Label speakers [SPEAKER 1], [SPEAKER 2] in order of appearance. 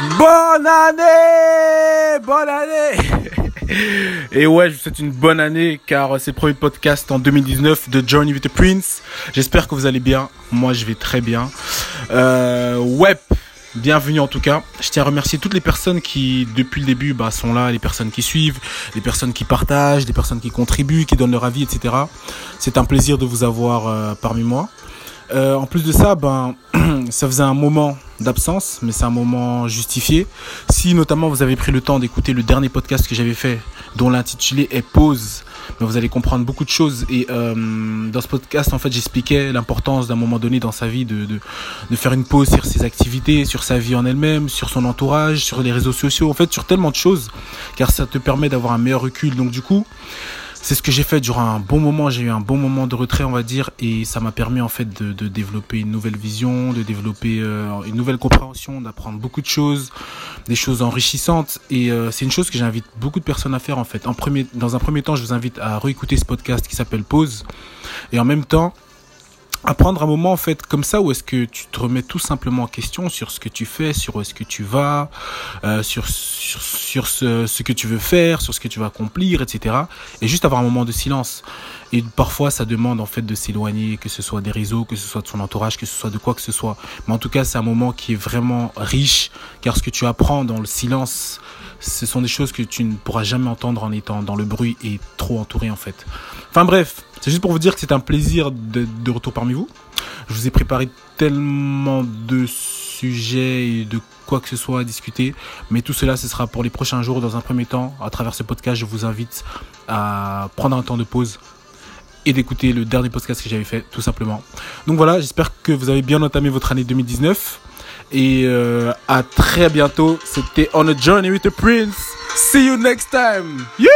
[SPEAKER 1] Bonne année Bonne année Et ouais, je vous souhaite une bonne année car c'est le premier podcast en 2019 de Journey with the Prince. J'espère que vous allez bien. Moi, je vais très bien. Euh, ouais, bienvenue en tout cas. Je tiens à remercier toutes les personnes qui, depuis le début, bah, sont là, les personnes qui suivent, les personnes qui partagent, les personnes qui contribuent, qui donnent leur avis, etc. C'est un plaisir de vous avoir euh, parmi moi. Euh, en plus de ça, ben, ça faisait un moment d'absence, mais c'est un moment justifié. Si notamment vous avez pris le temps d'écouter le dernier podcast que j'avais fait, dont l'intitulé est Pause, ben, vous allez comprendre beaucoup de choses. Et euh, dans ce podcast, en fait, j'expliquais l'importance d'un moment donné dans sa vie de, de, de, faire une pause sur ses activités, sur sa vie en elle-même, sur son entourage, sur les réseaux sociaux, en fait, sur tellement de choses, car ça te permet d'avoir un meilleur recul. Donc du coup, c'est ce que j'ai fait durant un bon moment. J'ai eu un bon moment de retrait, on va dire, et ça m'a permis en fait de, développer une nouvelle vision, de développer euh, une nouvelle compréhension, d'apprendre beaucoup de choses, des choses enrichissantes. Et euh, c'est une chose que j'invite beaucoup de personnes à faire en fait. Dans un premier temps, je vous invite à réécouter ce podcast qui s'appelle Pause, et en même temps à prendre un moment en fait comme ça où est-ce que tu te remets tout simplement en question sur ce que tu fais, sur où est-ce que tu vas, euh, sur sur, ce, que tu veux faire, sur ce que tu vas accomplir, etc. Et juste avoir un moment de silence. Et parfois ça demande en fait de s'éloigner, que ce soit des réseaux, que ce soit de son entourage, que ce soit de quoi que ce soit. Mais en tout cas c'est un moment qui est vraiment riche car ce que tu apprends dans le silence, ce sont des choses que tu ne pourras jamais entendre en étant dans le bruit et trop entouré en fait. Enfin bref, c'est juste pour vous dire que c'est un plaisir de, de, retour parmi vous. Je vous ai préparé tellement de sujets et de quoi que ce soit à discuter. Mais tout cela, ce sera pour les prochains jours. Dans un premier temps, à travers ce podcast, je vous invite à prendre un temps de pause et d'écouter le dernier podcast que j'avais fait, tout simplement. Donc voilà, j'espère que vous avez bien entamé votre année 2019. Et euh, à très bientôt. C'était On a Journey with the Prince. See you next time. Yeah!